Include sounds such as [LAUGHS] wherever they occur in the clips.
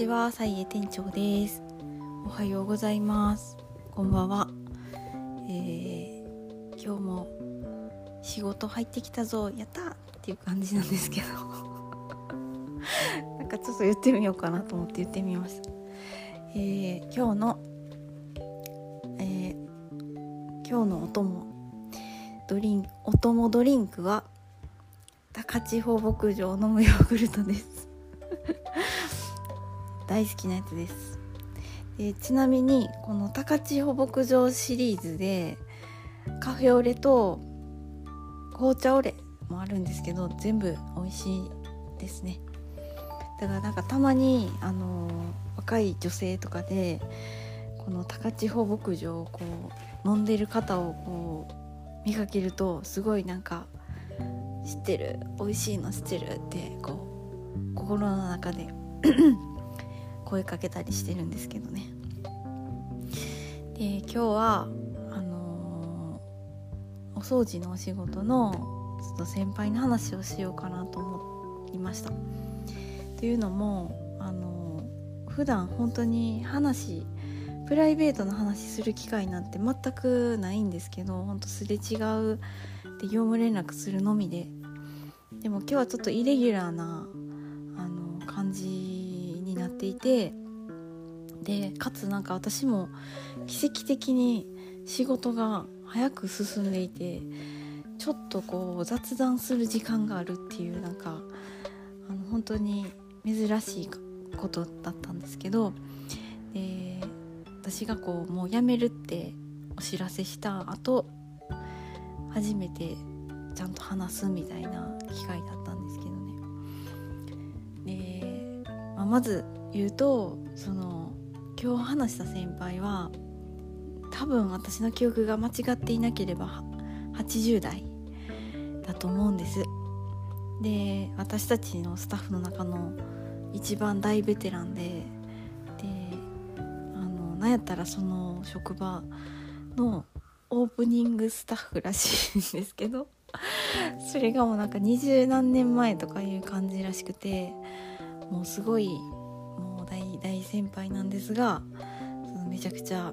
ちは、さいえ店長です。おはようございます。こんばんは。えー、今日も仕事入ってきたぞ、やったっていう感じなんですけど。[LAUGHS] なんかちょっと言ってみようかなと思って言ってみました。えー、今日の、えー、今日のお供、ドリンクお供ドリンクは、高千穂牧場の無ヨーグルトです。大好きなやつです。でちなみにこの高千穂牧場シリーズでカフェオレと紅茶オレもあるんですけど全部美味しいですね。だからなんかたまにあの若い女性とかでこの高千穂牧場をこう飲んでる方をこう見かけるとすごいなんか知ってる美味しいの知ってるってこう心の中で声かけたりしてるんですけどね。で今日はあのー、お掃除のお仕事のちょっと先輩の話をしようかなと思いました。というのもあのー、普段本当に話プライベートの話する機会なんて全くないんですけど本当すれ違うで業務連絡するのみで。でも今日はちょっとイレギュラーなあの感じになっていてでかつなんか私も奇跡的に仕事が早く進んでいてちょっとこう雑談する時間があるっていうなんかあの本当に珍しいことだったんですけどで私がこうもう辞めるってお知らせした後初めてちゃんと話すみたいな機会だったんですけどね。で、まあ、まず言うとその今日話した先輩は多分私の記憶が間違っていなければ80代だと思うんです。で私たちのスタッフの中の一番大ベテランでであのなんやったらその職場のオープニングスタッフらしいんですけどそれがもうなんか二十何年前とかいう感じらしくてもうすごい大大先輩なんですがそのめちゃくちゃ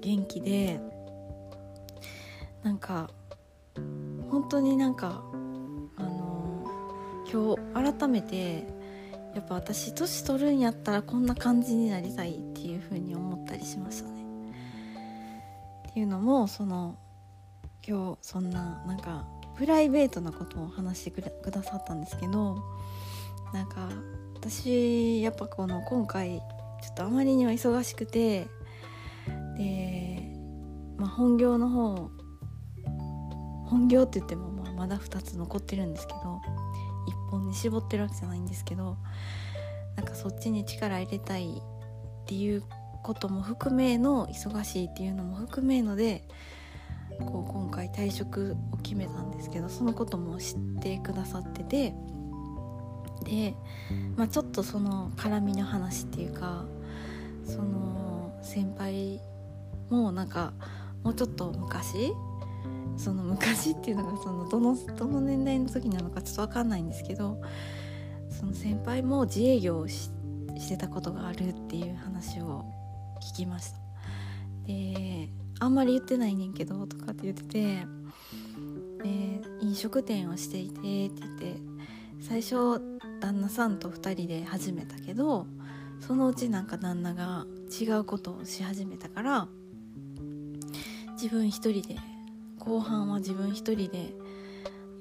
元気でなんか本当になんかあの今日改めてやっぱ私年取るんやったらこんな感じになりたいっていう風に思ったりしましたね。っていうのもその今日そんななんかプライベートなことを話してくださったんですけどなんか私やっぱこの今回ちょっとあまりにも忙しくてで、まあ、本業の方本業って言ってもまあまだ2つ残ってるんですけど1本に絞ってるわけじゃないんですけどなんかそっちに力入れたいっていうことも含めの忙しいっていうのも含めのでこう今回退職を決めたんですけどそのことも知ってくださっててで、まあ、ちょっとその絡みの話っていうかその先輩もなんかもうちょっと昔その昔っていうのがそのどのどの年代の時なのかちょっと分かんないんですけどその先輩も自営業をしてたことがあるっていう話を聞きました。であんまり言ってないねんけどとかって言っててで飲食店をしていてって言って最初旦那さんと2人で始めたけどそのうちなんか旦那が違うことをし始めたから自分一人で後半は自分一人で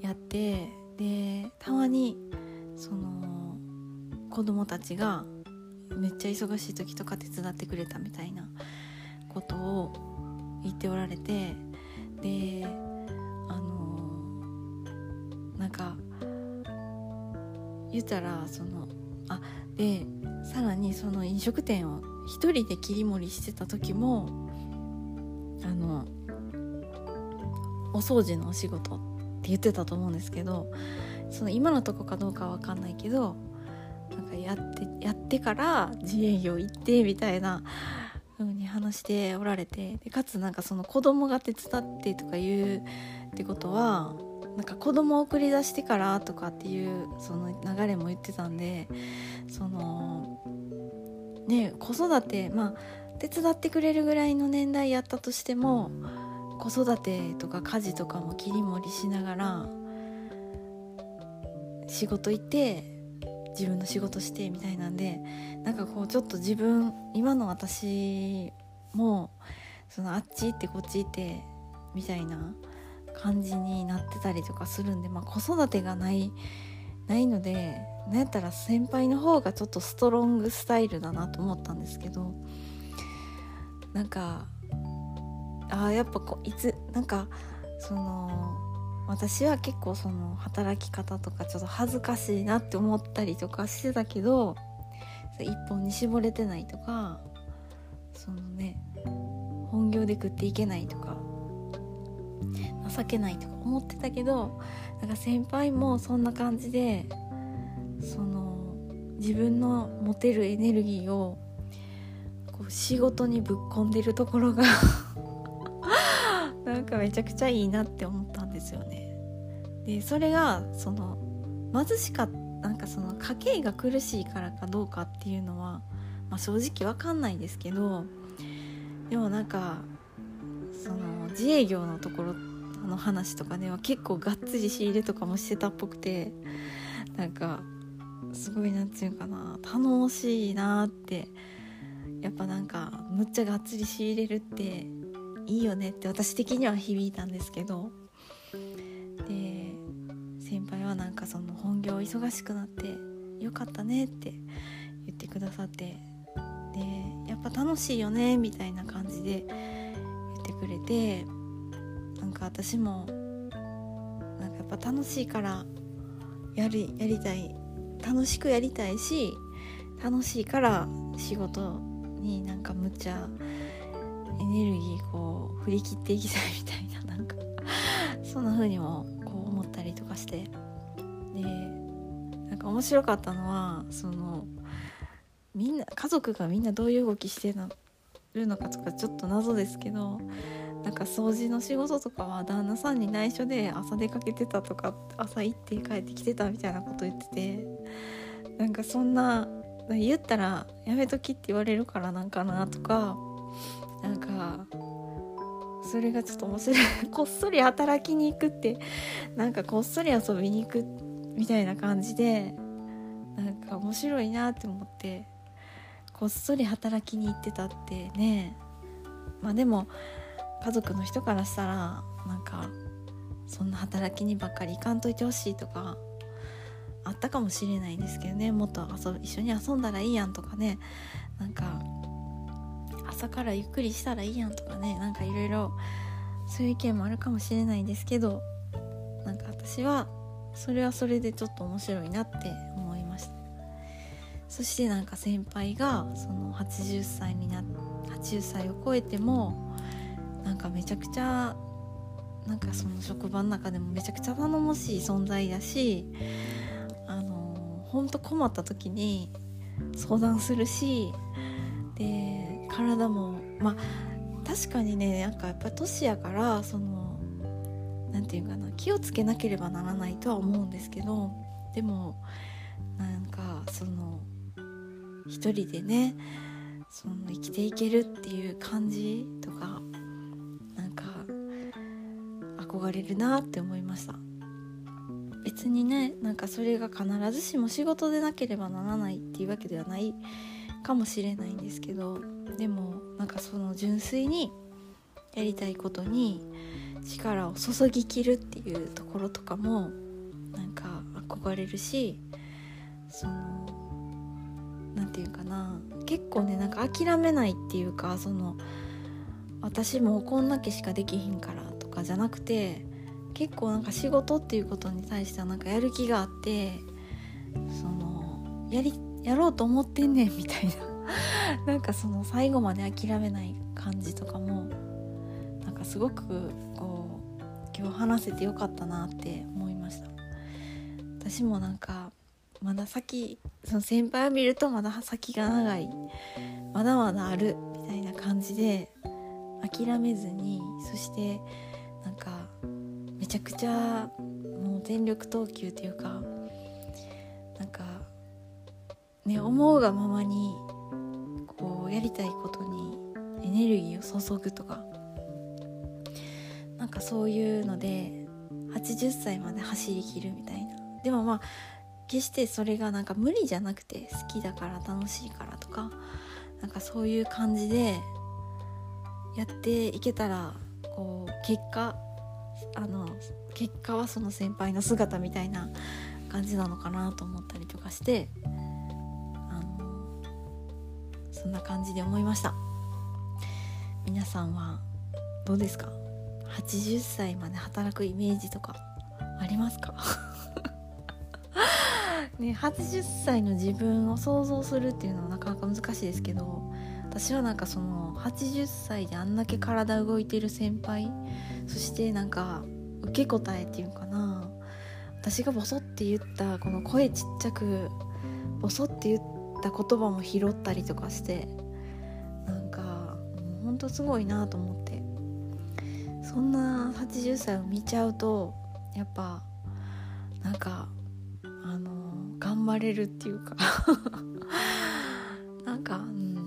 やってでたまにその子供たちがめっちゃ忙しい時とか手伝ってくれたみたいなことを言っておられてであのなんか言ったらそのあでさらにその飲食店を一人で切り盛りしてた時もあのお掃除のお仕事って言ってたと思うんですけどその今のとこかどうかは分かんないけどなんかやってやってから自営業行ってみたいな風に話しておられてでかつなんかその子供が手伝ってとか言うってことはなんか子供を送り出してからとかっていうその流れも言ってたんでそのね子育てまあ手伝ってくれるぐらいの年代やったとしても子育てとか家事とかも切り盛りしながら仕事行って自分の仕事してみたいなんでなんかこうちょっと自分今の私もそのあっち行ってこっち行ってみたいな感じになってたりとかするんで、まあ、子育てがないないのでなんやったら先輩の方がちょっとストロングスタイルだなと思ったんですけどなんかあやっぱこういつなんかその私は結構その働き方とかちょっと恥ずかしいなって思ったりとかしてたけど一本に絞れてないとかそのね本業で食っていけないとか情けないとか思ってたけどなんか先輩もそんな感じでその自分の持てるエネルギーをこう仕事にぶっ込んでるところがなんかめちゃくちゃいいなって思ったんですよね。でそれがその貧しかなんかその家計が苦しいからかどうかっていうのは、まあ、正直わかんないですけどでもなんかその自営業のところの話とかねは結構がっつり仕入れとかもしてたっぽくてなんかすごいなんていうかな頼しいなってやっぱなんかむっちゃがっつり仕入れるっていいよねって私的には響いたんですけどで先輩はなんかその本業忙しくなってよかったねって言ってくださってでやっぱ楽しいよねみたいな感じでてなんか私もなんかやっぱ楽しいからやりやりたい楽しくやりたいし楽しいから仕事になんかむっちゃエネルギーこう振り切っていきたいみたいな [LAUGHS] なんかそんな風にもこう思ったりとかして。でなんか面白かったのはそのみんな家族がみんなどういう動きしてるのかとかちょっと謎ですけどなんか掃除の仕事とかは旦那さんに内緒で朝出かけてたとか朝行って帰ってきてたみたいなこと言っててなんかそんな言ったらやめときって言われるからなんかなとかなんかそれがちょっと面白い。[LAUGHS] こっそり働きに行くってなんかこっそり遊びに行くみたいな感じでなんか面白いなって思ってこっそり働きに行ってたってね。まあでも家族の人からしたらなんかそんな働きにばっかり行かんといてほしいとかあったかもしれないですけどね。もっと遊一緒に遊んだらいいやんとかね。なんか朝からゆっくりしたらいいやんとかね。なんかいろいろそういう意見もあるかもしれないですけどなんか私はそれはそれでちょっと面白いなって思いました。そしてなんか先輩がその80歳にな80歳を超えてもなんかめちゃくちゃなんかその職場の中でもめちゃくちゃ頼もしい存在だしあのほんと困った時に相談するしで体もまあ確かにねなんかやっぱ年やからその何て言うかな気をつけなければならないとは思うんですけどでもなんかその一人でねその生きていけるっていう感じとか憧れるなって思いました。別にねなんかそれが必ずしも仕事でなければならないっていうわけではないかもしれないんですけどでもなんかその純粋にやりたいことに力を注ぎきるっていうところとかもなんか憧れるしその何て言うかな結構ねなんか諦めないっていうかその私もこんだけしかできひんからとかじゃなくて結構なんか仕事っていうことに対してはなんかやる気があってそのやりやろうと思ってんねんみたいな。[LAUGHS] なんかその最後まで諦めない感じとかもなんかすごくこう今日話せてよかったなって思いました。私もなんかまだ先その先輩を見るとまだ先が長いまだまだあるみたいな感じで諦めずにそしてなんかめちゃくちゃもう全力投球っていうかなんかね思うがままにこうやりたいことにエネルギーを注ぐとかなんかそういうので80歳まで走りきるみたいな。でもまあ決してそれがなんか無理じゃなくて好きだから楽しいからとかなんかそういう感じでやっていけたらこう結果あの結果はその先輩の姿みたいな感じなのかなと思ったりとかしてあのそんな感じで思いました。皆さんはどうですか？80歳まで働くイメージとかありますか？[LAUGHS] ね、80歳の自分を想像するっていうのはなかなか難しいですけど私はなんかその80歳であんだけ体動いてる先輩そしてなんか受け答えっていうかな私がボソって言ったこの声ちっちゃくボソって言った言葉も拾ったりとかしてなんかほんとすごいなと思って。そんな80歳を見ちゃうとやっぱなんかあの頑張れるっていうか。[LAUGHS] なんか、うん、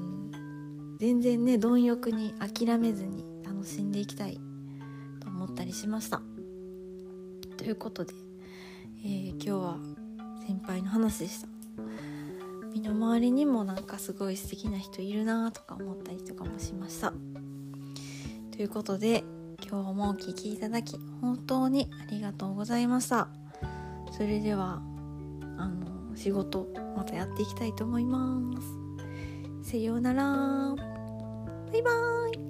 全然ね貪欲に諦めずに楽しんでいきたいと思ったりしました。ということで、えー、今日は先輩の話でした。身の回りにもなんかすごい素敵な人いるなとか思ったりとかもしました。ということで今日もお聴きいただき本当にありがとうございました。それではあの仕事またやっていきたいと思います。さようなら。バイバーイ。